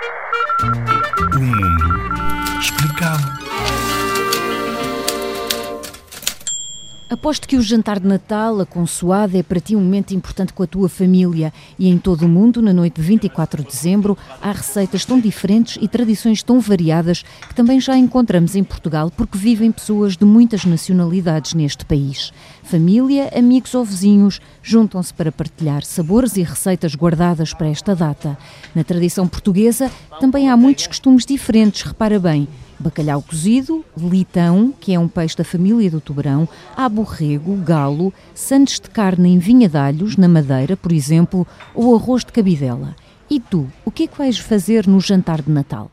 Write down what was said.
O Aposto que o jantar de Natal, a consoada, é para ti um momento importante com a tua família. E em todo o mundo, na noite de 24 de dezembro, há receitas tão diferentes e tradições tão variadas que também já encontramos em Portugal, porque vivem pessoas de muitas nacionalidades neste país. Família, amigos ou vizinhos juntam-se para partilhar sabores e receitas guardadas para esta data. Na tradição portuguesa, também há muitos costumes diferentes, repara bem bacalhau cozido, litão, que é um peixe da família do tubarão, há borrego, galo, sandes de carne em vinha de alhos, na madeira, por exemplo, ou arroz de cabidela. E tu, o que é que vais fazer no jantar de Natal?